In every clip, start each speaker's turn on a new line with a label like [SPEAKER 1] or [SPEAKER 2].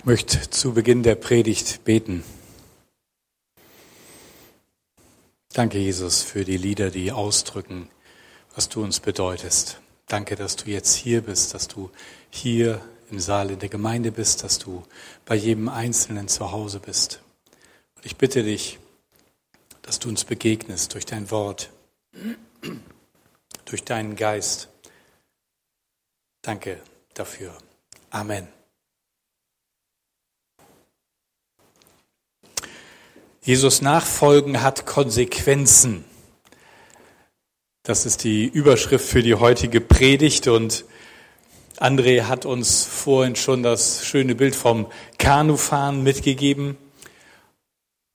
[SPEAKER 1] Ich möchte zu Beginn der Predigt beten. Danke, Jesus, für die Lieder, die ausdrücken, was du uns bedeutest. Danke, dass du jetzt hier bist, dass du hier im Saal in der Gemeinde bist, dass du bei jedem Einzelnen zu Hause bist. Und ich bitte dich, dass du uns begegnest durch dein Wort, durch deinen Geist. Danke dafür. Amen. Jesus Nachfolgen hat Konsequenzen. Das ist die Überschrift für die heutige Predigt und André hat uns vorhin schon das schöne Bild vom Kanufahren mitgegeben.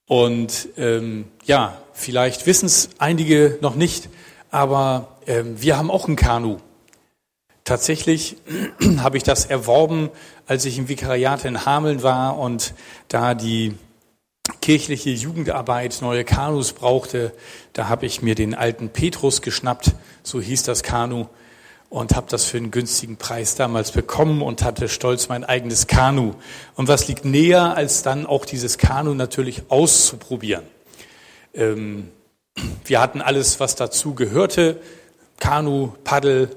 [SPEAKER 1] Und ähm, ja, vielleicht wissen es einige noch nicht, aber ähm, wir haben auch ein Kanu. Tatsächlich habe ich das erworben, als ich im Vikariat in Hameln war und da die kirchliche Jugendarbeit neue Kanus brauchte, da habe ich mir den alten Petrus geschnappt, so hieß das Kanu, und habe das für einen günstigen Preis damals bekommen und hatte stolz mein eigenes Kanu. Und was liegt näher, als dann auch dieses Kanu natürlich auszuprobieren? Ähm, wir hatten alles, was dazu gehörte, Kanu, Paddel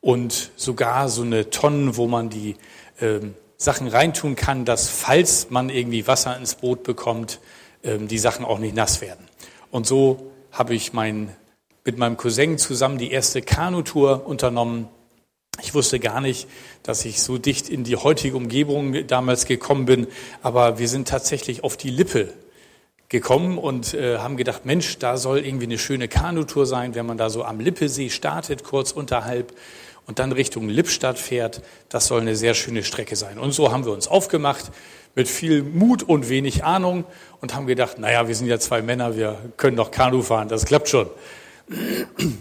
[SPEAKER 1] und sogar so eine Tonne, wo man die ähm, Sachen reintun kann, dass falls man irgendwie Wasser ins Boot bekommt, ähm, die Sachen auch nicht nass werden. Und so habe ich mein, mit meinem Cousin zusammen die erste Kanutour unternommen. Ich wusste gar nicht, dass ich so dicht in die heutige Umgebung damals gekommen bin, aber wir sind tatsächlich auf die Lippe gekommen und äh, haben gedacht, Mensch, da soll irgendwie eine schöne Kanutour sein, wenn man da so am Lippesee startet, kurz unterhalb und dann Richtung Lippstadt fährt. Das soll eine sehr schöne Strecke sein. Und so haben wir uns aufgemacht mit viel Mut und wenig Ahnung und haben gedacht, naja, wir sind ja zwei Männer, wir können doch Kanu fahren, das klappt schon.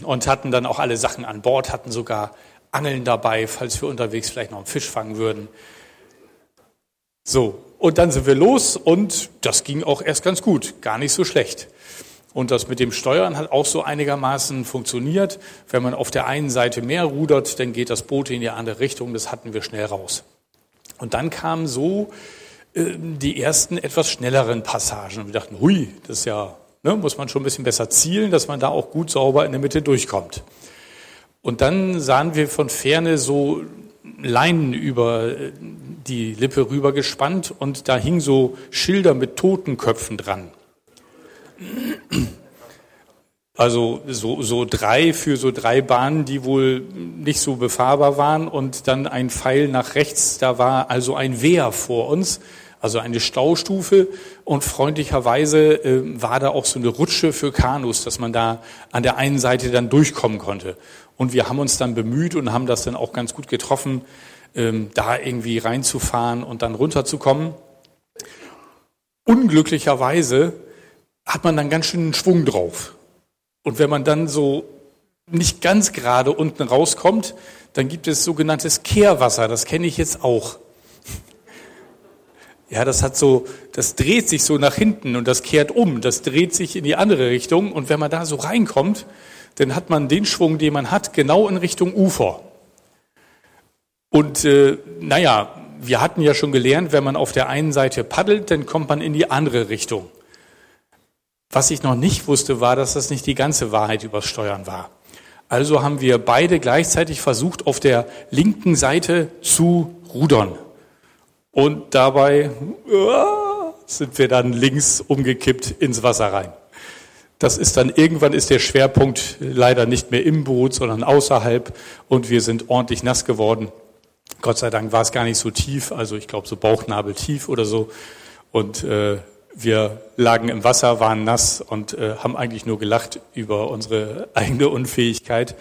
[SPEAKER 1] Und hatten dann auch alle Sachen an Bord, hatten sogar Angeln dabei, falls wir unterwegs vielleicht noch einen Fisch fangen würden. So, und dann sind wir los und das ging auch erst ganz gut, gar nicht so schlecht. Und das mit dem Steuern hat auch so einigermaßen funktioniert. Wenn man auf der einen Seite mehr rudert, dann geht das Boot in die andere Richtung. Das hatten wir schnell raus. Und dann kamen so äh, die ersten etwas schnelleren Passagen. Und wir dachten, hui, das ist ja, ne, muss man schon ein bisschen besser zielen, dass man da auch gut sauber in der Mitte durchkommt. Und dann sahen wir von Ferne so Leinen über äh, die Lippe rüber gespannt und da hingen so Schilder mit Totenköpfen dran. Also so, so drei für so drei Bahnen, die wohl nicht so befahrbar waren und dann ein Pfeil nach rechts, da war also ein Wehr vor uns, also eine Staustufe und freundlicherweise äh, war da auch so eine Rutsche für Kanus, dass man da an der einen Seite dann durchkommen konnte. Und wir haben uns dann bemüht und haben das dann auch ganz gut getroffen, ähm, da irgendwie reinzufahren und dann runterzukommen. Unglücklicherweise hat man dann ganz schön einen Schwung drauf. Und wenn man dann so nicht ganz gerade unten rauskommt, dann gibt es sogenanntes Kehrwasser. Das kenne ich jetzt auch. Ja, das hat so, das dreht sich so nach hinten und das kehrt um. Das dreht sich in die andere Richtung. Und wenn man da so reinkommt, dann hat man den Schwung, den man hat, genau in Richtung Ufer. Und äh, naja, wir hatten ja schon gelernt, wenn man auf der einen Seite paddelt, dann kommt man in die andere Richtung. Was ich noch nicht wusste, war, dass das nicht die ganze Wahrheit übers Steuern war. Also haben wir beide gleichzeitig versucht, auf der linken Seite zu rudern. Und dabei sind wir dann links umgekippt ins Wasser rein. Das ist dann irgendwann ist der Schwerpunkt leider nicht mehr im Boot, sondern außerhalb und wir sind ordentlich nass geworden. Gott sei Dank war es gar nicht so tief, also ich glaube so Bauchnabel tief oder so. Und äh, wir lagen im Wasser, waren nass und äh, haben eigentlich nur gelacht über unsere eigene Unfähigkeit.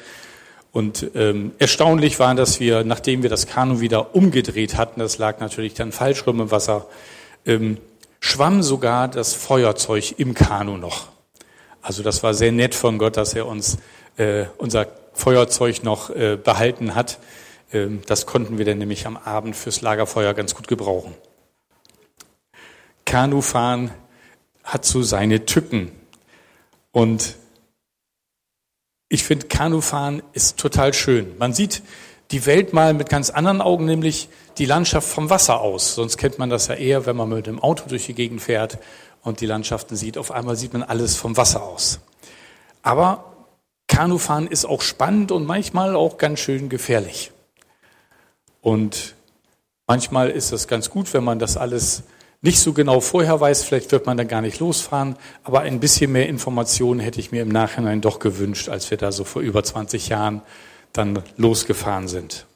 [SPEAKER 1] Und ähm, erstaunlich war, dass wir, nachdem wir das Kanu wieder umgedreht hatten, das lag natürlich dann falsch rum im Wasser, ähm, schwamm sogar das Feuerzeug im Kanu noch. Also das war sehr nett von Gott, dass er uns äh, unser Feuerzeug noch äh, behalten hat. Ähm, das konnten wir dann nämlich am Abend fürs Lagerfeuer ganz gut gebrauchen. Kanufahren hat so seine Tücken. Und ich finde, Kanufahren ist total schön. Man sieht die Welt mal mit ganz anderen Augen, nämlich die Landschaft vom Wasser aus. Sonst kennt man das ja eher, wenn man mit dem Auto durch die Gegend fährt und die Landschaften sieht. Auf einmal sieht man alles vom Wasser aus. Aber Kanufahren ist auch spannend und manchmal auch ganz schön gefährlich. Und manchmal ist es ganz gut, wenn man das alles nicht so genau vorher weiß. Vielleicht wird man dann gar nicht losfahren. Aber ein bisschen mehr Informationen hätte ich mir im Nachhinein doch gewünscht, als wir da so vor über 20 Jahren dann losgefahren sind.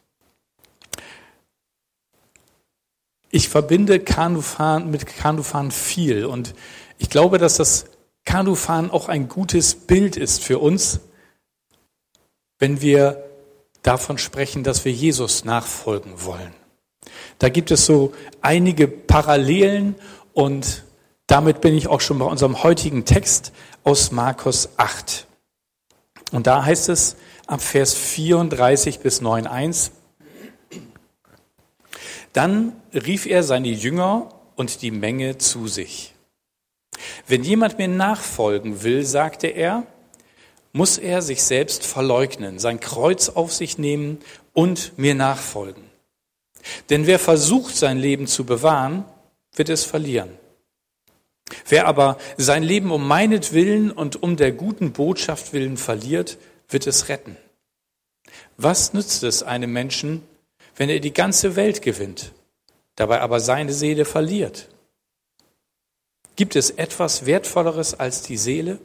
[SPEAKER 1] Ich verbinde Kanufahren mit Kanufahren viel und ich glaube, dass das Kanufahren auch ein gutes Bild ist für uns, wenn wir davon sprechen, dass wir Jesus nachfolgen wollen. Da gibt es so einige Parallelen und damit bin ich auch schon bei unserem heutigen Text aus Markus 8. Und da heißt es ab Vers 34 bis 9.1, dann rief er seine Jünger und die Menge zu sich. Wenn jemand mir nachfolgen will, sagte er, muss er sich selbst verleugnen, sein Kreuz auf sich nehmen und mir nachfolgen. Denn wer versucht, sein Leben zu bewahren, wird es verlieren. Wer aber sein Leben um meinetwillen und um der guten Botschaft willen verliert, wird es retten. Was nützt es einem Menschen, wenn er die ganze Welt gewinnt, dabei aber seine Seele verliert? Gibt es etwas Wertvolleres als die Seele?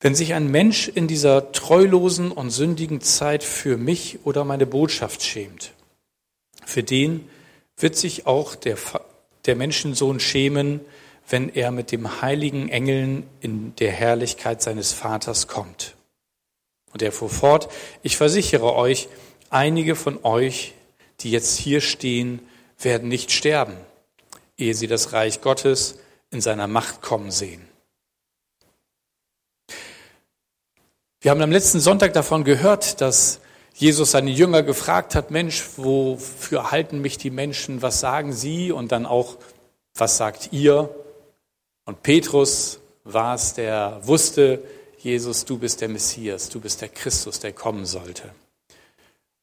[SPEAKER 1] Wenn sich ein Mensch in dieser treulosen und sündigen Zeit für mich oder meine Botschaft schämt, für den wird sich auch der, der Menschensohn schämen, wenn er mit dem heiligen Engeln in der Herrlichkeit seines Vaters kommt. Und er fuhr fort, ich versichere euch, einige von euch, die jetzt hier stehen, werden nicht sterben, ehe sie das Reich Gottes in seiner Macht kommen sehen. Wir haben am letzten Sonntag davon gehört, dass Jesus seine Jünger gefragt hat, Mensch, wofür halten mich die Menschen? Was sagen sie? Und dann auch, was sagt ihr? Und Petrus war es, der wusste, Jesus, du bist der Messias, du bist der Christus, der kommen sollte.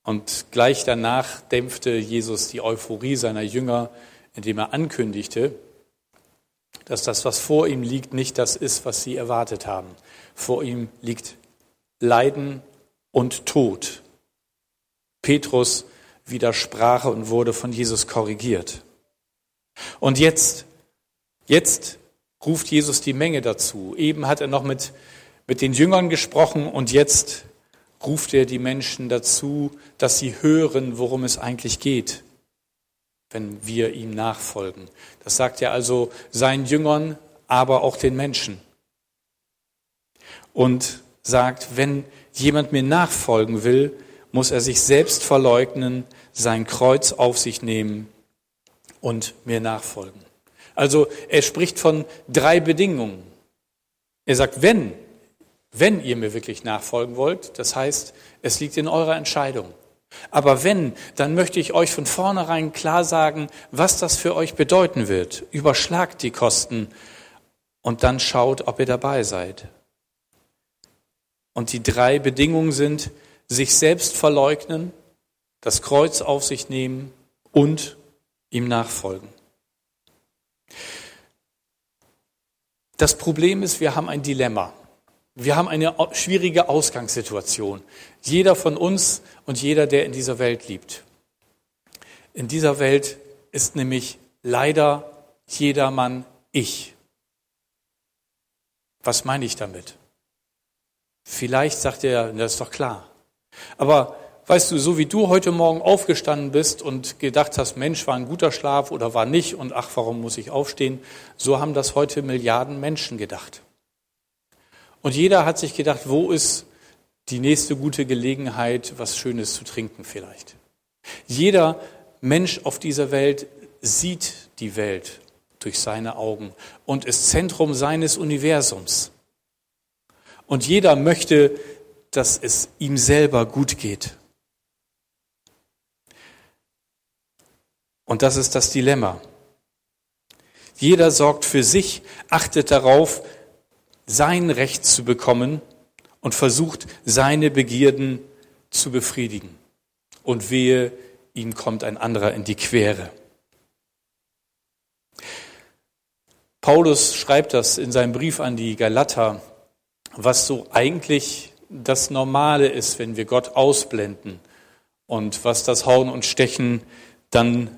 [SPEAKER 1] Und gleich danach dämpfte Jesus die Euphorie seiner Jünger, indem er ankündigte, dass das, was vor ihm liegt, nicht das ist, was sie erwartet haben. Vor ihm liegt Leiden und Tod. Petrus widersprach und wurde von Jesus korrigiert. Und jetzt, jetzt ruft Jesus die Menge dazu. Eben hat er noch mit, mit den Jüngern gesprochen und jetzt ruft er die Menschen dazu, dass sie hören, worum es eigentlich geht, wenn wir ihm nachfolgen. Das sagt er also seinen Jüngern, aber auch den Menschen. Und sagt, wenn jemand mir nachfolgen will, muss er sich selbst verleugnen, sein Kreuz auf sich nehmen und mir nachfolgen. Also er spricht von drei Bedingungen. Er sagt, wenn, wenn ihr mir wirklich nachfolgen wollt, das heißt, es liegt in eurer Entscheidung. Aber wenn, dann möchte ich euch von vornherein klar sagen, was das für euch bedeuten wird. Überschlagt die Kosten und dann schaut, ob ihr dabei seid. Und die drei Bedingungen sind, sich selbst verleugnen, das Kreuz auf sich nehmen und ihm nachfolgen. Das Problem ist, wir haben ein Dilemma. Wir haben eine schwierige Ausgangssituation. Jeder von uns und jeder, der in dieser Welt liebt. In dieser Welt ist nämlich leider jedermann ich. Was meine ich damit? Vielleicht sagt er, das ist doch klar. Aber weißt du, so wie du heute Morgen aufgestanden bist und gedacht hast, Mensch, war ein guter Schlaf oder war nicht und ach, warum muss ich aufstehen, so haben das heute Milliarden Menschen gedacht. Und jeder hat sich gedacht, wo ist die nächste gute Gelegenheit, was Schönes zu trinken vielleicht. Jeder Mensch auf dieser Welt sieht die Welt durch seine Augen und ist Zentrum seines Universums. Und jeder möchte, dass es ihm selber gut geht. Und das ist das Dilemma. Jeder sorgt für sich, achtet darauf, sein Recht zu bekommen und versucht, seine Begierden zu befriedigen. und wehe, ihm kommt ein anderer in die Quere. Paulus schreibt das in seinem Brief an die Galater, was so eigentlich das Normale ist, wenn wir Gott ausblenden und was das Hauen und Stechen dann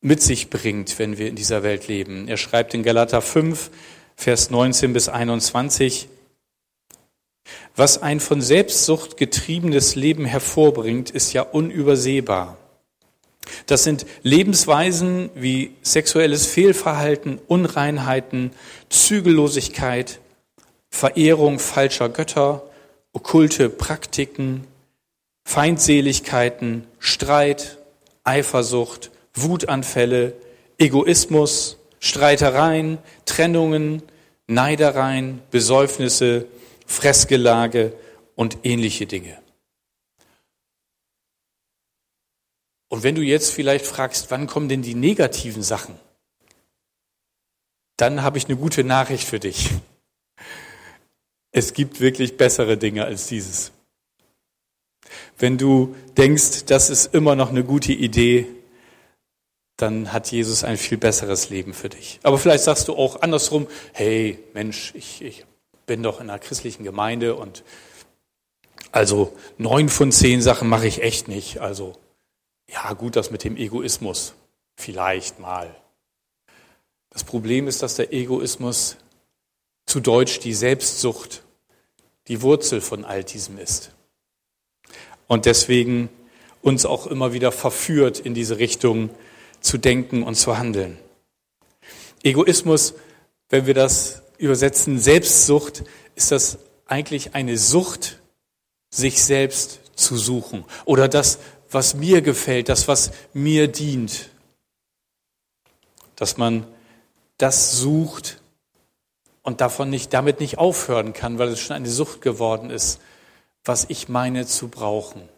[SPEAKER 1] mit sich bringt, wenn wir in dieser Welt leben. Er schreibt in Galater 5, Vers 19 bis 21, was ein von Selbstsucht getriebenes Leben hervorbringt, ist ja unübersehbar. Das sind Lebensweisen wie sexuelles Fehlverhalten, Unreinheiten, Zügellosigkeit, Verehrung falscher Götter, okkulte Praktiken, Feindseligkeiten, Streit, Eifersucht, Wutanfälle, Egoismus, Streitereien, Trennungen, Neidereien, Besäufnisse, Fressgelage und ähnliche Dinge. Und wenn du jetzt vielleicht fragst, wann kommen denn die negativen Sachen, dann habe ich eine gute Nachricht für dich. Es gibt wirklich bessere Dinge als dieses. Wenn du denkst, das ist immer noch eine gute Idee, dann hat Jesus ein viel besseres Leben für dich. Aber vielleicht sagst du auch andersrum, hey Mensch, ich, ich bin doch in einer christlichen Gemeinde und also neun von zehn Sachen mache ich echt nicht. Also ja gut, das mit dem Egoismus vielleicht mal. Das Problem ist, dass der Egoismus zu Deutsch die Selbstsucht die Wurzel von all diesem ist. Und deswegen uns auch immer wieder verführt, in diese Richtung zu denken und zu handeln. Egoismus, wenn wir das übersetzen, Selbstsucht, ist das eigentlich eine Sucht, sich selbst zu suchen oder das, was mir gefällt, das, was mir dient. Dass man das sucht und davon nicht, damit nicht aufhören kann, weil es schon eine Sucht geworden ist, was ich meine zu brauchen.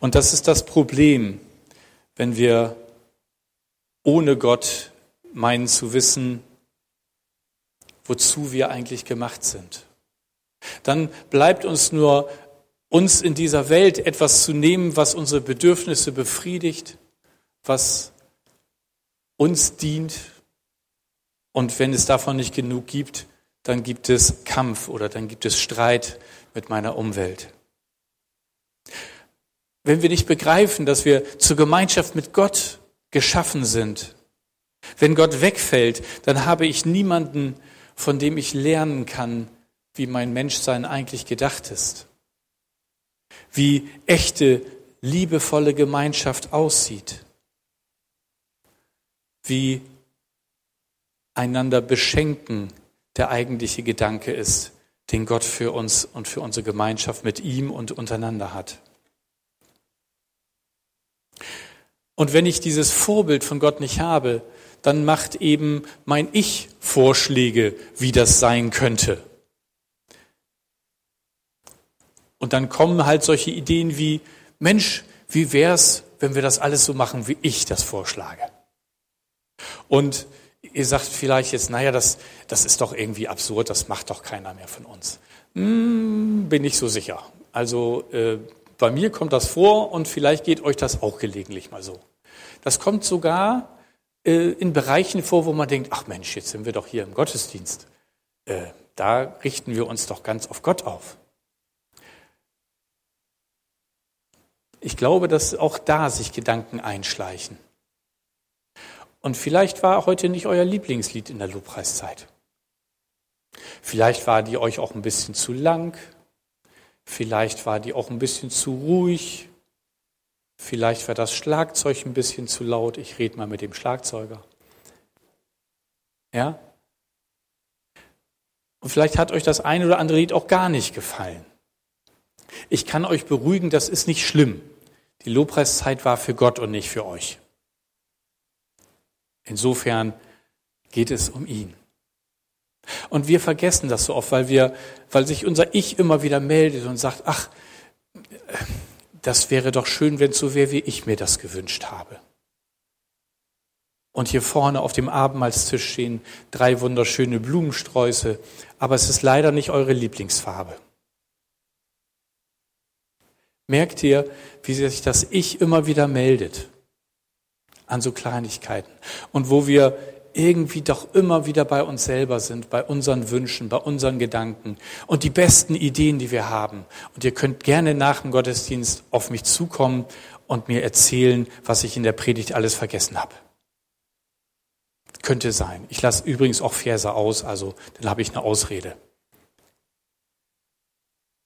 [SPEAKER 1] Und das ist das Problem, wenn wir ohne Gott meinen zu wissen, wozu wir eigentlich gemacht sind. Dann bleibt uns nur, uns in dieser Welt etwas zu nehmen, was unsere Bedürfnisse befriedigt, was uns dient. Und wenn es davon nicht genug gibt, dann gibt es Kampf oder dann gibt es Streit mit meiner Umwelt. Wenn wir nicht begreifen, dass wir zur Gemeinschaft mit Gott geschaffen sind, wenn Gott wegfällt, dann habe ich niemanden, von dem ich lernen kann, wie mein Menschsein eigentlich gedacht ist, wie echte, liebevolle Gemeinschaft aussieht, wie einander beschenken der eigentliche Gedanke ist, den Gott für uns und für unsere Gemeinschaft mit ihm und untereinander hat. Und wenn ich dieses Vorbild von Gott nicht habe, dann macht eben mein Ich Vorschläge, wie das sein könnte. Und dann kommen halt solche Ideen wie, Mensch, wie wär's, wenn wir das alles so machen, wie ich das vorschlage? Und ihr sagt vielleicht jetzt, naja, das, das ist doch irgendwie absurd, das macht doch keiner mehr von uns. Hm, bin ich so sicher. Also äh, bei mir kommt das vor und vielleicht geht euch das auch gelegentlich mal so. Das kommt sogar äh, in Bereichen vor, wo man denkt, ach Mensch, jetzt sind wir doch hier im Gottesdienst. Äh, da richten wir uns doch ganz auf Gott auf. Ich glaube, dass auch da sich Gedanken einschleichen. Und vielleicht war heute nicht euer Lieblingslied in der Lobpreiszeit. Vielleicht war die euch auch ein bisschen zu lang, Vielleicht war die auch ein bisschen zu ruhig. Vielleicht war das Schlagzeug ein bisschen zu laut. Ich rede mal mit dem Schlagzeuger. Ja? Und vielleicht hat euch das eine oder andere Lied auch gar nicht gefallen. Ich kann euch beruhigen, das ist nicht schlimm. Die Lobpreiszeit war für Gott und nicht für euch. Insofern geht es um ihn. Und wir vergessen das so oft, weil wir, weil sich unser Ich immer wieder meldet und sagt, ach, das wäre doch schön, wenn es so wäre, wie ich mir das gewünscht habe. Und hier vorne auf dem Abendmahlstisch stehen drei wunderschöne Blumensträuße, aber es ist leider nicht eure Lieblingsfarbe. Merkt ihr, wie sich das Ich immer wieder meldet? An so Kleinigkeiten. Und wo wir irgendwie doch immer wieder bei uns selber sind, bei unseren Wünschen, bei unseren Gedanken und die besten Ideen, die wir haben. Und ihr könnt gerne nach dem Gottesdienst auf mich zukommen und mir erzählen, was ich in der Predigt alles vergessen habe. Könnte sein. Ich lasse übrigens auch Verse aus, also dann habe ich eine Ausrede.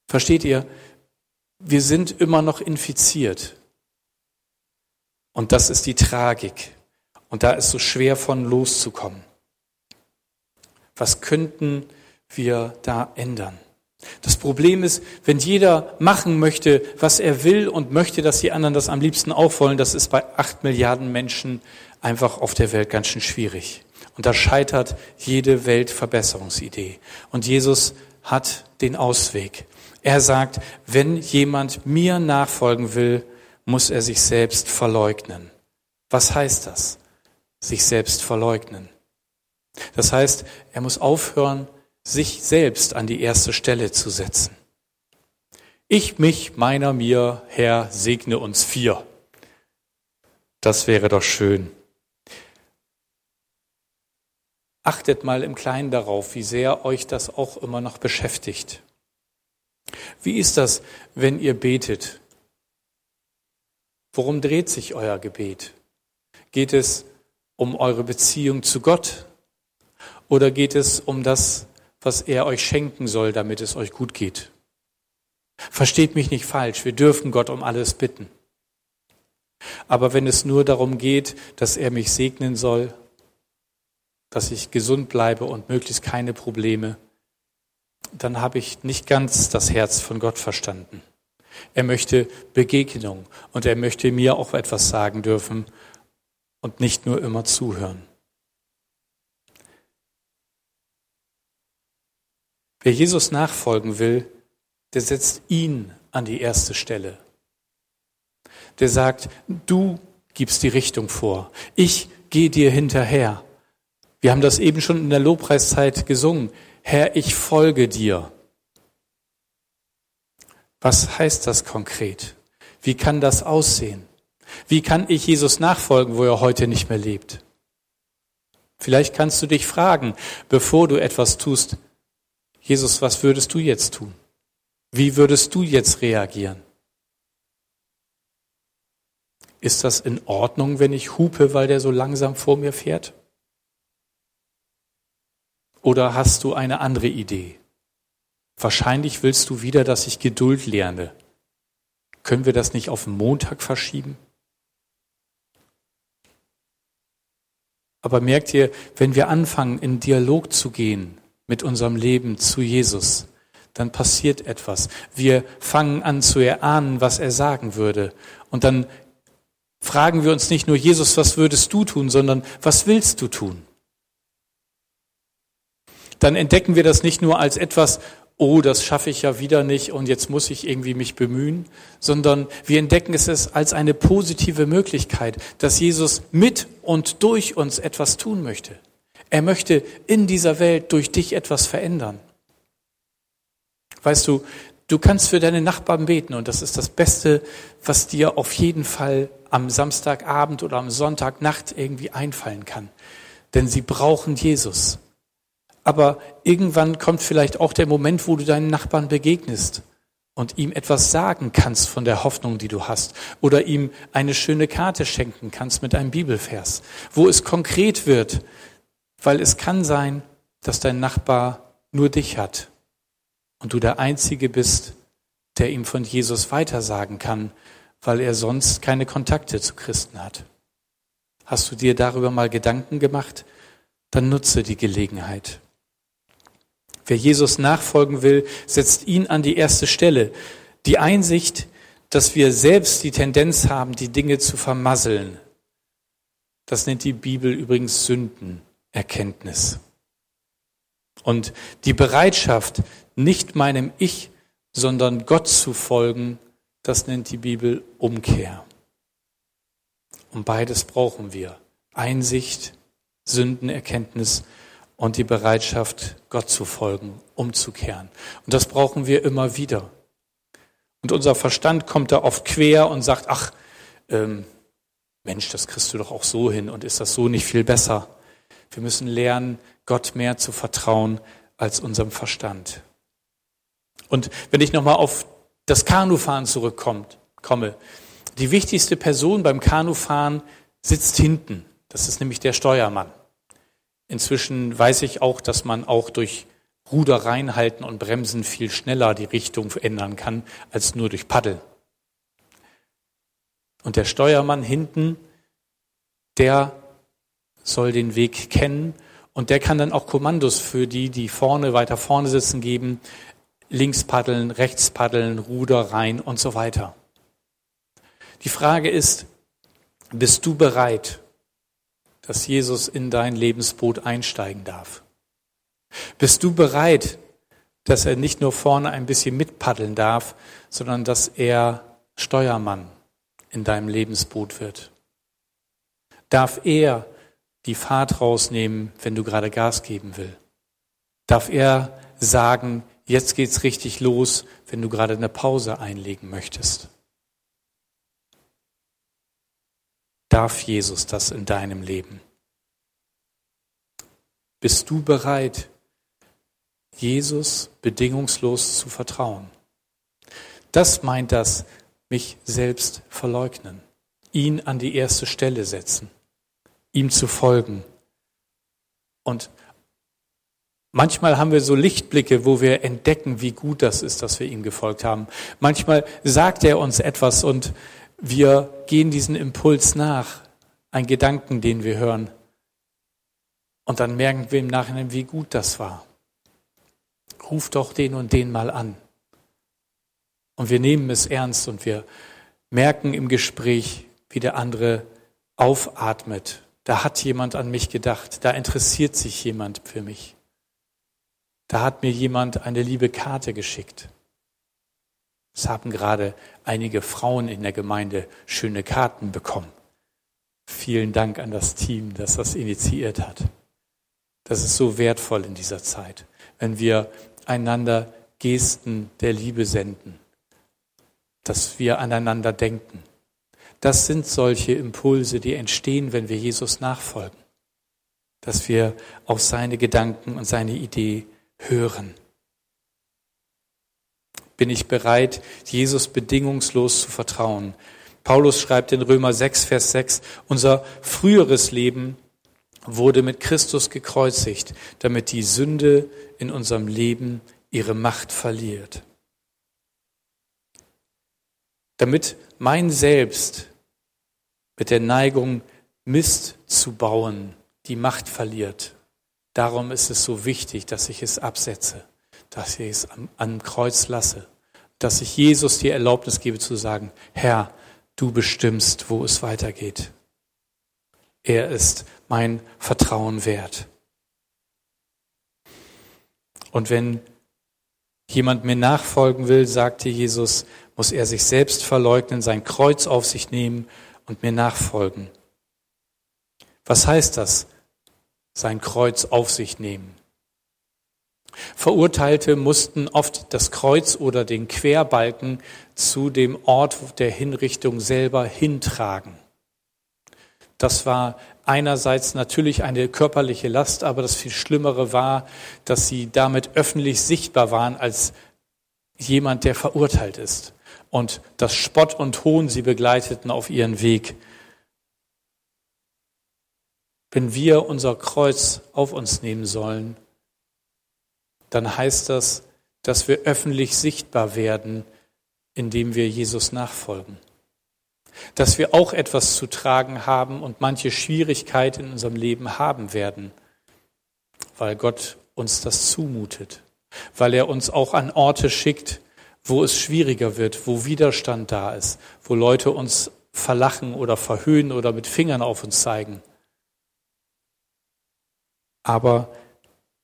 [SPEAKER 1] Versteht ihr? wir sind immer noch infiziert. Und das ist die Tragik. Und da ist so schwer von loszukommen. Was könnten wir da ändern? Das Problem ist, wenn jeder machen möchte, was er will und möchte, dass die anderen das am liebsten auch wollen, das ist bei acht Milliarden Menschen einfach auf der Welt ganz schön schwierig. Und da scheitert jede Weltverbesserungsidee. Und Jesus hat den Ausweg. Er sagt, wenn jemand mir nachfolgen will, muss er sich selbst verleugnen. Was heißt das? Sich selbst verleugnen. Das heißt, er muss aufhören, sich selbst an die erste Stelle zu setzen. Ich, mich, meiner, mir, Herr, segne uns vier. Das wäre doch schön. Achtet mal im Kleinen darauf, wie sehr euch das auch immer noch beschäftigt. Wie ist das, wenn ihr betet? Worum dreht sich euer Gebet? Geht es um eure Beziehung zu Gott? Oder geht es um das, was er euch schenken soll, damit es euch gut geht? Versteht mich nicht falsch, wir dürfen Gott um alles bitten. Aber wenn es nur darum geht, dass er mich segnen soll, dass ich gesund bleibe und möglichst keine Probleme, dann habe ich nicht ganz das Herz von Gott verstanden. Er möchte Begegnung und er möchte mir auch etwas sagen dürfen und nicht nur immer zuhören. Wer Jesus nachfolgen will, der setzt ihn an die erste Stelle. Der sagt, du gibst die Richtung vor. Ich gehe dir hinterher. Wir haben das eben schon in der Lobpreiszeit gesungen. Herr, ich folge dir. Was heißt das konkret? Wie kann das aussehen? Wie kann ich Jesus nachfolgen, wo er heute nicht mehr lebt? Vielleicht kannst du dich fragen, bevor du etwas tust, Jesus, was würdest du jetzt tun? Wie würdest du jetzt reagieren? Ist das in Ordnung, wenn ich hupe, weil der so langsam vor mir fährt? Oder hast du eine andere Idee? Wahrscheinlich willst du wieder, dass ich Geduld lerne. Können wir das nicht auf Montag verschieben? Aber merkt ihr, wenn wir anfangen, in Dialog zu gehen mit unserem Leben zu Jesus, dann passiert etwas. Wir fangen an zu erahnen, was er sagen würde. Und dann fragen wir uns nicht nur, Jesus, was würdest du tun, sondern was willst du tun? dann entdecken wir das nicht nur als etwas, oh, das schaffe ich ja wieder nicht und jetzt muss ich irgendwie mich bemühen, sondern wir entdecken es als eine positive Möglichkeit, dass Jesus mit und durch uns etwas tun möchte. Er möchte in dieser Welt durch dich etwas verändern. Weißt du, du kannst für deine Nachbarn beten und das ist das Beste, was dir auf jeden Fall am Samstagabend oder am Sonntagnacht irgendwie einfallen kann. Denn sie brauchen Jesus. Aber irgendwann kommt vielleicht auch der Moment, wo du deinen Nachbarn begegnest und ihm etwas sagen kannst von der Hoffnung, die du hast, oder ihm eine schöne Karte schenken kannst mit einem Bibelvers, wo es konkret wird, weil es kann sein, dass dein Nachbar nur dich hat und du der Einzige bist, der ihm von Jesus weitersagen kann, weil er sonst keine Kontakte zu Christen hat. Hast du dir darüber mal Gedanken gemacht? Dann nutze die Gelegenheit. Wer Jesus nachfolgen will, setzt ihn an die erste Stelle. Die Einsicht, dass wir selbst die Tendenz haben, die Dinge zu vermasseln. Das nennt die Bibel übrigens Sündenerkenntnis. Und die Bereitschaft, nicht meinem Ich, sondern Gott zu folgen, das nennt die Bibel Umkehr. Und beides brauchen wir. Einsicht, Sündenerkenntnis und die Bereitschaft, Gott zu folgen, umzukehren. Und das brauchen wir immer wieder. Und unser Verstand kommt da oft quer und sagt, ach, ähm, Mensch, das kriegst du doch auch so hin und ist das so nicht viel besser? Wir müssen lernen, Gott mehr zu vertrauen als unserem Verstand. Und wenn ich nochmal auf das Kanufahren zurückkomme, die wichtigste Person beim Kanufahren sitzt hinten. Das ist nämlich der Steuermann. Inzwischen weiß ich auch, dass man auch durch Ruder reinhalten und bremsen viel schneller die Richtung ändern kann, als nur durch Paddel. Und der Steuermann hinten, der soll den Weg kennen und der kann dann auch Kommandos für die, die vorne, weiter vorne sitzen, geben. Links paddeln, rechts paddeln, Ruder rein und so weiter. Die Frage ist, bist du bereit, dass Jesus in dein Lebensboot einsteigen darf? Bist du bereit, dass er nicht nur vorne ein bisschen mitpaddeln darf, sondern dass er Steuermann in deinem Lebensboot wird? Darf er die Fahrt rausnehmen, wenn du gerade Gas geben will? Darf er sagen, jetzt geht's richtig los, wenn du gerade eine Pause einlegen möchtest? Darf Jesus das in deinem Leben? Bist du bereit, Jesus bedingungslos zu vertrauen? Das meint das, mich selbst verleugnen, ihn an die erste Stelle setzen, ihm zu folgen. Und manchmal haben wir so Lichtblicke, wo wir entdecken, wie gut das ist, dass wir ihm gefolgt haben. Manchmal sagt er uns etwas und wir gehen diesen Impuls nach, ein Gedanken, den wir hören. Und dann merken wir im Nachhinein, wie gut das war. Ruf doch den und den mal an. Und wir nehmen es ernst und wir merken im Gespräch, wie der andere aufatmet. Da hat jemand an mich gedacht, da interessiert sich jemand für mich. Da hat mir jemand eine liebe Karte geschickt. Es haben gerade einige Frauen in der Gemeinde schöne Karten bekommen. Vielen Dank an das Team, das das initiiert hat. Das ist so wertvoll in dieser Zeit, wenn wir einander Gesten der Liebe senden, dass wir aneinander denken. Das sind solche Impulse, die entstehen, wenn wir Jesus nachfolgen, dass wir auf seine Gedanken und seine Idee hören. Bin ich bereit, Jesus bedingungslos zu vertrauen? Paulus schreibt in Römer 6, Vers 6, unser früheres Leben wurde mit Christus gekreuzigt, damit die Sünde in unserem Leben ihre Macht verliert. Damit mein Selbst mit der Neigung, Mist zu bauen, die Macht verliert. Darum ist es so wichtig, dass ich es absetze, dass ich es am, am Kreuz lasse, dass ich Jesus die Erlaubnis gebe zu sagen, Herr, du bestimmst, wo es weitergeht. Er ist mein Vertrauen wert. Und wenn jemand mir nachfolgen will, sagte Jesus, muss er sich selbst verleugnen, sein Kreuz auf sich nehmen und mir nachfolgen. Was heißt das? Sein Kreuz auf sich nehmen. Verurteilte mussten oft das Kreuz oder den Querbalken zu dem Ort der Hinrichtung selber hintragen. Das war einerseits natürlich eine körperliche Last, aber das viel Schlimmere war, dass sie damit öffentlich sichtbar waren als jemand, der verurteilt ist. Und das Spott und Hohn sie begleiteten auf ihren Weg. Wenn wir unser Kreuz auf uns nehmen sollen, dann heißt das, dass wir öffentlich sichtbar werden, indem wir Jesus nachfolgen. Dass wir auch etwas zu tragen haben und manche Schwierigkeit in unserem Leben haben werden, weil Gott uns das zumutet, weil er uns auch an Orte schickt, wo es schwieriger wird, wo Widerstand da ist, wo Leute uns verlachen oder verhöhnen oder mit Fingern auf uns zeigen. Aber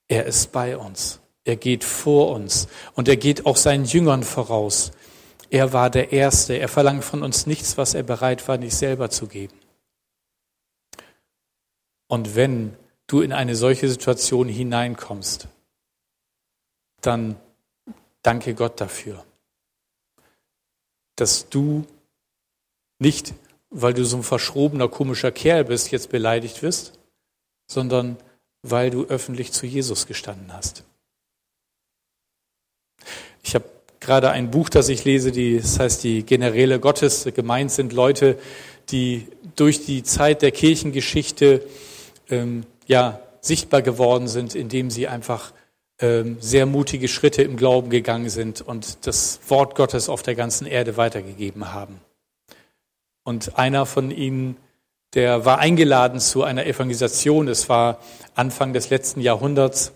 [SPEAKER 1] er ist bei uns. Er geht vor uns und er geht auch seinen Jüngern voraus. Er war der Erste. Er verlangt von uns nichts, was er bereit war, nicht selber zu geben. Und wenn du in eine solche Situation hineinkommst, dann danke Gott dafür. dass du nicht, weil du so ein verschrobener, komischer Kerl bist, jetzt beleidigt wirst, sondern weil du öffentlich zu Jesus gestanden hast. Ich habe gerade ein Buch, das ich lese, die, das heißt die Generäle Gottes. Gemeint sind Leute, die durch die Zeit der Kirchengeschichte ähm, ja sichtbar geworden sind, indem sie einfach ähm, sehr mutige Schritte im Glauben gegangen sind und das Wort Gottes auf der ganzen Erde weitergegeben haben. Und einer von ihnen, der war eingeladen zu einer Evangelisation. Es war Anfang des letzten Jahrhunderts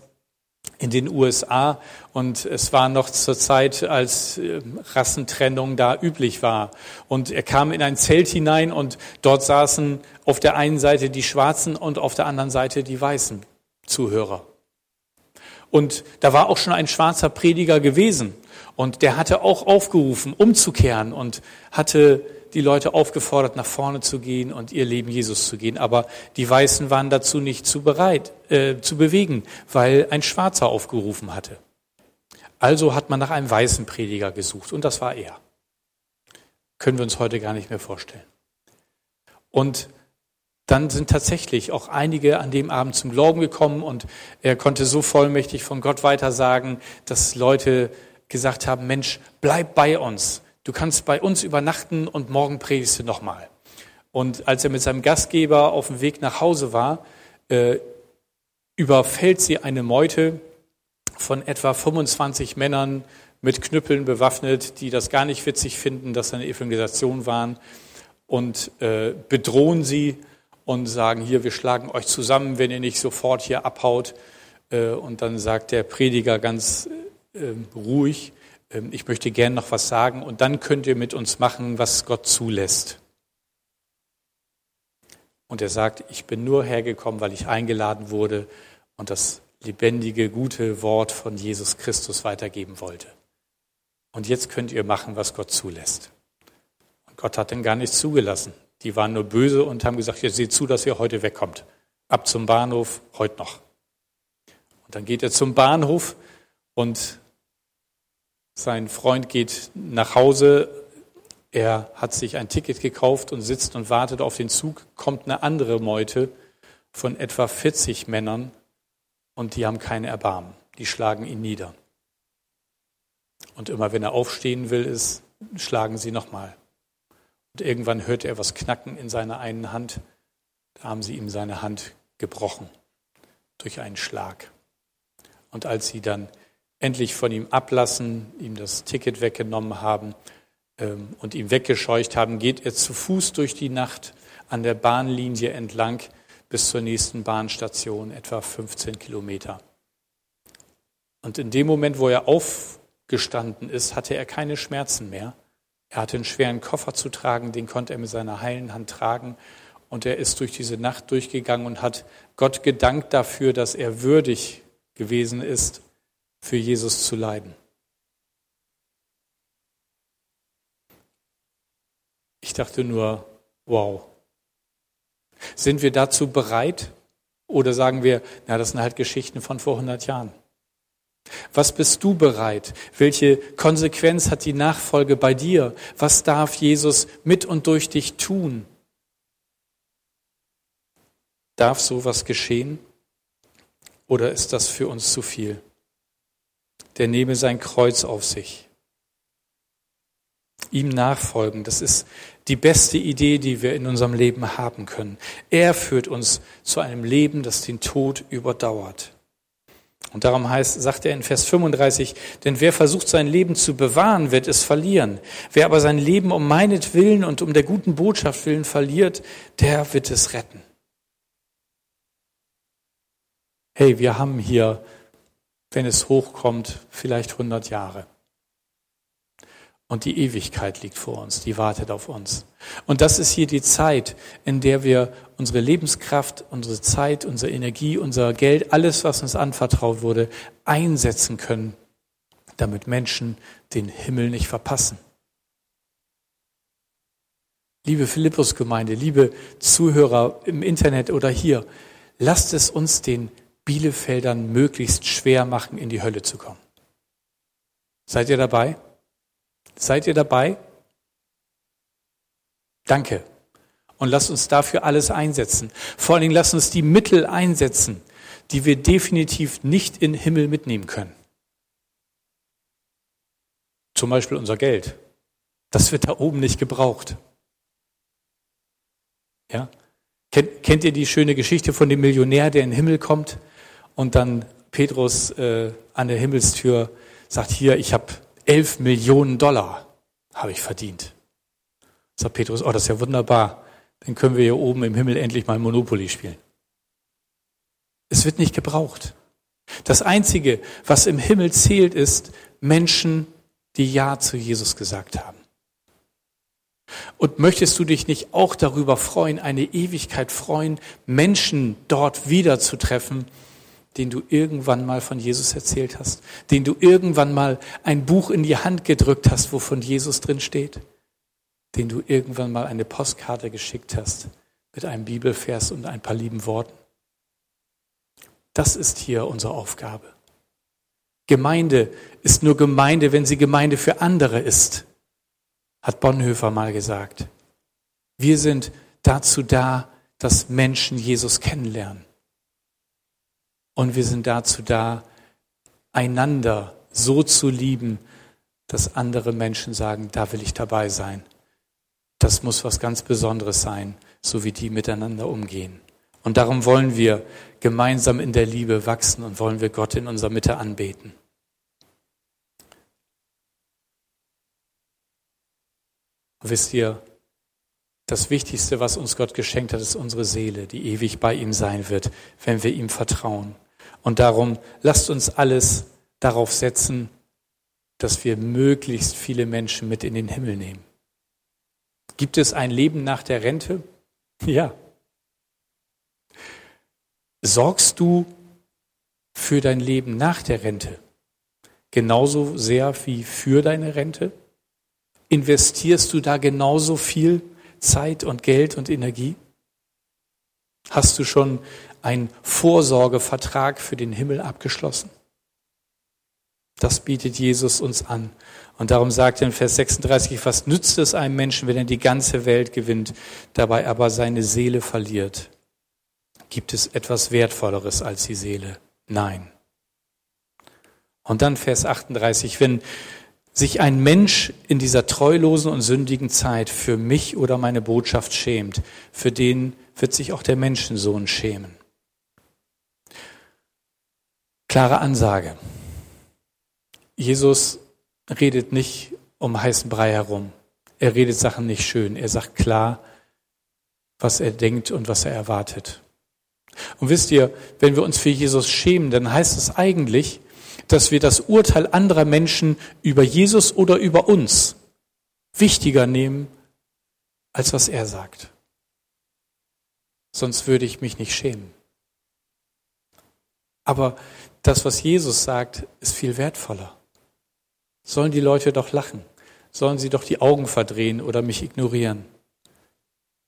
[SPEAKER 1] in den USA und es war noch zur Zeit, als ähm, Rassentrennung da üblich war. Und er kam in ein Zelt hinein und dort saßen auf der einen Seite die Schwarzen und auf der anderen Seite die Weißen Zuhörer. Und da war auch schon ein schwarzer Prediger gewesen und der hatte auch aufgerufen, umzukehren und hatte die Leute aufgefordert, nach vorne zu gehen und ihr Leben Jesus zu gehen. Aber die Weißen waren dazu nicht zu bereit, äh, zu bewegen, weil ein Schwarzer aufgerufen hatte. Also hat man nach einem weißen Prediger gesucht und das war er. Können wir uns heute gar nicht mehr vorstellen. Und dann sind tatsächlich auch einige an dem Abend zum Glauben gekommen und er konnte so vollmächtig von Gott weitersagen, dass Leute gesagt haben, Mensch, bleib bei uns. Du kannst bei uns übernachten und morgen predigst du nochmal. Und als er mit seinem Gastgeber auf dem Weg nach Hause war, äh, überfällt sie eine Meute von etwa 25 Männern mit Knüppeln bewaffnet, die das gar nicht witzig finden, dass eine Evangelisation waren und äh, bedrohen sie und sagen, hier, wir schlagen euch zusammen, wenn ihr nicht sofort hier abhaut. Äh, und dann sagt der Prediger ganz äh, ruhig, ich möchte gern noch was sagen und dann könnt ihr mit uns machen, was Gott zulässt. Und er sagt, ich bin nur hergekommen, weil ich eingeladen wurde und das lebendige, gute Wort von Jesus Christus weitergeben wollte. Und jetzt könnt ihr machen, was Gott zulässt. Und Gott hat denn gar nichts zugelassen. Die waren nur böse und haben gesagt, ihr seht zu, dass ihr heute wegkommt. Ab zum Bahnhof, heute noch. Und dann geht er zum Bahnhof und sein Freund geht nach Hause. Er hat sich ein Ticket gekauft und sitzt und wartet auf den Zug. Kommt eine andere Meute von etwa 40 Männern und die haben keine Erbarmen. Die schlagen ihn nieder. Und immer wenn er aufstehen will, ist, schlagen sie nochmal. Und irgendwann hört er was knacken in seiner einen Hand. Da haben sie ihm seine Hand gebrochen durch einen Schlag. Und als sie dann endlich von ihm ablassen, ihm das Ticket weggenommen haben ähm, und ihn weggescheucht haben, geht er zu Fuß durch die Nacht an der Bahnlinie entlang bis zur nächsten Bahnstation, etwa 15 Kilometer. Und in dem Moment, wo er aufgestanden ist, hatte er keine Schmerzen mehr. Er hatte einen schweren Koffer zu tragen, den konnte er mit seiner heilen Hand tragen. Und er ist durch diese Nacht durchgegangen und hat Gott gedankt dafür, dass er würdig gewesen ist, für Jesus zu leiden. Ich dachte nur, wow. Sind wir dazu bereit? Oder sagen wir, na, das sind halt Geschichten von vor 100 Jahren. Was bist du bereit? Welche Konsequenz hat die Nachfolge bei dir? Was darf Jesus mit und durch dich tun? Darf sowas geschehen? Oder ist das für uns zu viel? Der nehme sein Kreuz auf sich. Ihm nachfolgen, das ist die beste Idee, die wir in unserem Leben haben können. Er führt uns zu einem Leben, das den Tod überdauert. Und darum heißt, sagt er in Vers 35, denn wer versucht sein Leben zu bewahren, wird es verlieren. Wer aber sein Leben um meinetwillen und um der guten Botschaft willen verliert, der wird es retten. Hey, wir haben hier, wenn es hochkommt, vielleicht 100 Jahre. Und die Ewigkeit liegt vor uns, die wartet auf uns. Und das ist hier die Zeit, in der wir unsere Lebenskraft, unsere Zeit, unsere Energie, unser Geld, alles, was uns anvertraut wurde, einsetzen können, damit Menschen den Himmel nicht verpassen. Liebe Philippus-Gemeinde, liebe Zuhörer im Internet oder hier, lasst es uns den Bielefeldern möglichst schwer machen, in die Hölle zu kommen. Seid ihr dabei? Seid ihr dabei? Danke. Und lass uns dafür alles einsetzen. Vor allen Dingen lass uns die Mittel einsetzen, die wir definitiv nicht in den Himmel mitnehmen können. Zum Beispiel unser Geld. Das wird da oben nicht gebraucht. Ja? Kennt, kennt ihr die schöne Geschichte von dem Millionär, der in den Himmel kommt und dann Petrus äh, an der Himmelstür sagt, hier, ich habe elf Millionen Dollar, habe ich verdient. Sagt Petrus, oh, das ist ja wunderbar. Dann können wir hier oben im Himmel endlich mal Monopoly spielen. Es wird nicht gebraucht. Das Einzige, was im Himmel zählt, ist Menschen, die Ja zu Jesus gesagt haben. Und möchtest du dich nicht auch darüber freuen, eine Ewigkeit freuen, Menschen dort wiederzutreffen, den du irgendwann mal von Jesus erzählt hast, den du irgendwann mal ein Buch in die Hand gedrückt hast, wo von Jesus drin steht, den du irgendwann mal eine Postkarte geschickt hast mit einem Bibelvers und ein paar lieben Worten. Das ist hier unsere Aufgabe. Gemeinde ist nur Gemeinde, wenn sie Gemeinde für andere ist, hat Bonhoeffer mal gesagt. Wir sind dazu da, dass Menschen Jesus kennenlernen. Und wir sind dazu da, einander so zu lieben, dass andere Menschen sagen, da will ich dabei sein. Das muss was ganz Besonderes sein, so wie die miteinander umgehen. Und darum wollen wir gemeinsam in der Liebe wachsen und wollen wir Gott in unserer Mitte anbeten. Wisst ihr, das Wichtigste, was uns Gott geschenkt hat, ist unsere Seele, die ewig bei ihm sein wird, wenn wir ihm vertrauen. Und darum lasst uns alles darauf setzen, dass wir möglichst viele Menschen mit in den Himmel nehmen. Gibt es ein Leben nach der Rente? Ja. Sorgst du für dein Leben nach der Rente genauso sehr wie für deine Rente? Investierst du da genauso viel Zeit und Geld und Energie? Hast du schon einen Vorsorgevertrag für den Himmel abgeschlossen. Das bietet Jesus uns an. Und darum sagt er in Vers 36, was nützt es einem Menschen, wenn er die ganze Welt gewinnt, dabei aber seine Seele verliert? Gibt es etwas Wertvolleres als die Seele? Nein. Und dann Vers 38, wenn sich ein Mensch in dieser treulosen und sündigen Zeit für mich oder meine Botschaft schämt, für den wird sich auch der Menschensohn schämen. Klare Ansage. Jesus redet nicht um heißen Brei herum. Er redet Sachen nicht schön. Er sagt klar, was er denkt und was er erwartet. Und wisst ihr, wenn wir uns für Jesus schämen, dann heißt es eigentlich, dass wir das Urteil anderer Menschen über Jesus oder über uns wichtiger nehmen, als was er sagt. Sonst würde ich mich nicht schämen. Aber das, was Jesus sagt, ist viel wertvoller. Sollen die Leute doch lachen? Sollen sie doch die Augen verdrehen oder mich ignorieren?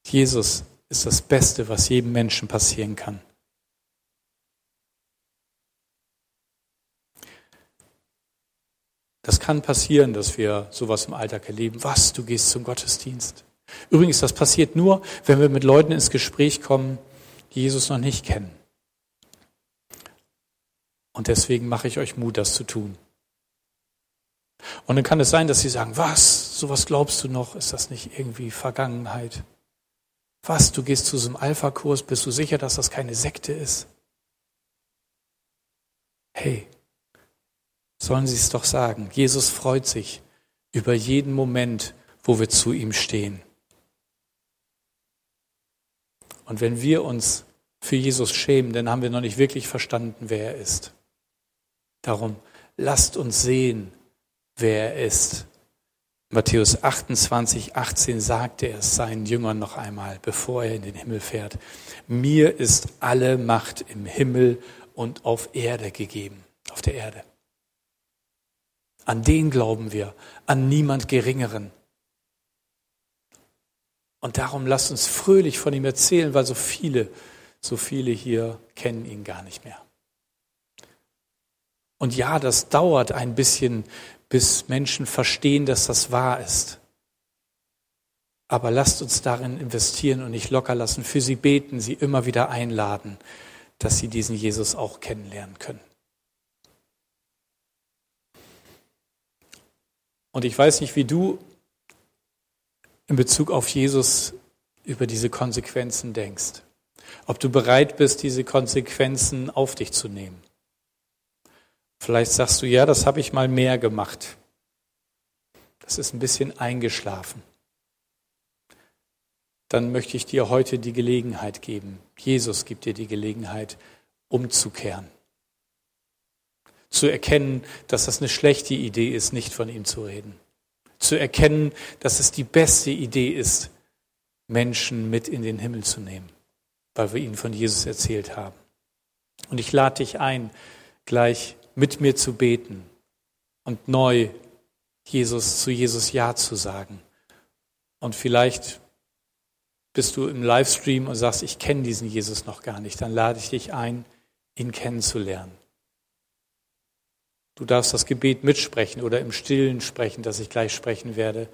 [SPEAKER 1] Jesus ist das Beste, was jedem Menschen passieren kann. Das kann passieren, dass wir sowas im Alltag erleben. Was, du gehst zum Gottesdienst? Übrigens, das passiert nur, wenn wir mit Leuten ins Gespräch kommen, die Jesus noch nicht kennen. Und deswegen mache ich euch Mut, das zu tun. Und dann kann es sein, dass sie sagen, was, sowas glaubst du noch? Ist das nicht irgendwie Vergangenheit? Was, du gehst zu so einem Alpha-Kurs, bist du sicher, dass das keine Sekte ist? Hey, sollen sie es doch sagen. Jesus freut sich über jeden Moment, wo wir zu ihm stehen. Und wenn wir uns für Jesus schämen, dann haben wir noch nicht wirklich verstanden, wer er ist. Darum lasst uns sehen, wer er ist. Matthäus 28, 18 sagte er es seinen Jüngern noch einmal, bevor er in den Himmel fährt. Mir ist alle Macht im Himmel und auf Erde gegeben, auf der Erde. An den glauben wir, an niemand Geringeren. Und darum lasst uns fröhlich von ihm erzählen, weil so viele, so viele hier kennen ihn gar nicht mehr. Und ja, das dauert ein bisschen, bis Menschen verstehen, dass das wahr ist. Aber lasst uns darin investieren und nicht locker lassen, für sie beten, sie immer wieder einladen, dass sie diesen Jesus auch kennenlernen können. Und ich weiß nicht, wie du in Bezug auf Jesus über diese Konsequenzen denkst. Ob du bereit bist, diese Konsequenzen auf dich zu nehmen. Vielleicht sagst du, ja, das habe ich mal mehr gemacht. Das ist ein bisschen eingeschlafen. Dann möchte ich dir heute die Gelegenheit geben. Jesus gibt dir die Gelegenheit, umzukehren. Zu erkennen, dass das eine schlechte Idee ist, nicht von ihm zu reden. Zu erkennen, dass es die beste Idee ist, Menschen mit in den Himmel zu nehmen, weil wir ihnen von Jesus erzählt haben. Und ich lade dich ein, gleich mit mir zu beten und neu Jesus zu Jesus Ja zu sagen. Und vielleicht bist du im Livestream und sagst, ich kenne diesen Jesus noch gar nicht, dann lade ich dich ein, ihn kennenzulernen. Du darfst das Gebet mitsprechen oder im Stillen sprechen, das ich gleich sprechen werde.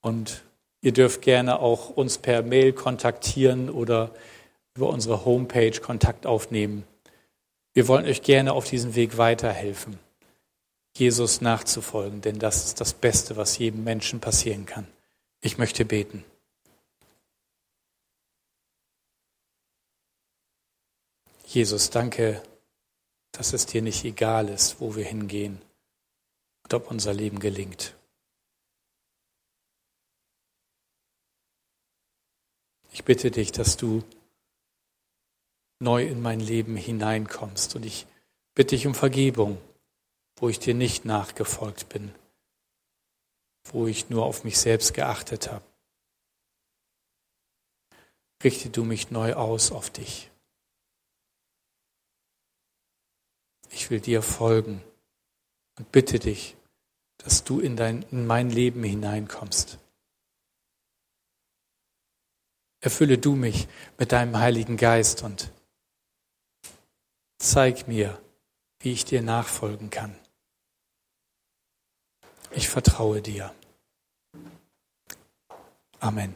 [SPEAKER 1] Und ihr dürft gerne auch uns per Mail kontaktieren oder über unsere Homepage Kontakt aufnehmen. Wir wollen euch gerne auf diesem Weg weiterhelfen, Jesus nachzufolgen, denn das ist das Beste, was jedem Menschen passieren kann. Ich möchte beten. Jesus, danke, dass es dir nicht egal ist, wo wir hingehen und ob unser Leben gelingt. Ich bitte dich, dass du neu in mein Leben hineinkommst. Und ich bitte dich um Vergebung, wo ich dir nicht nachgefolgt bin, wo ich nur auf mich selbst geachtet habe. Richte du mich neu aus auf dich. Ich will dir folgen und bitte dich, dass du in, dein, in mein Leben hineinkommst. Erfülle du mich mit deinem Heiligen Geist und Zeig mir, wie ich dir nachfolgen kann. Ich vertraue dir. Amen.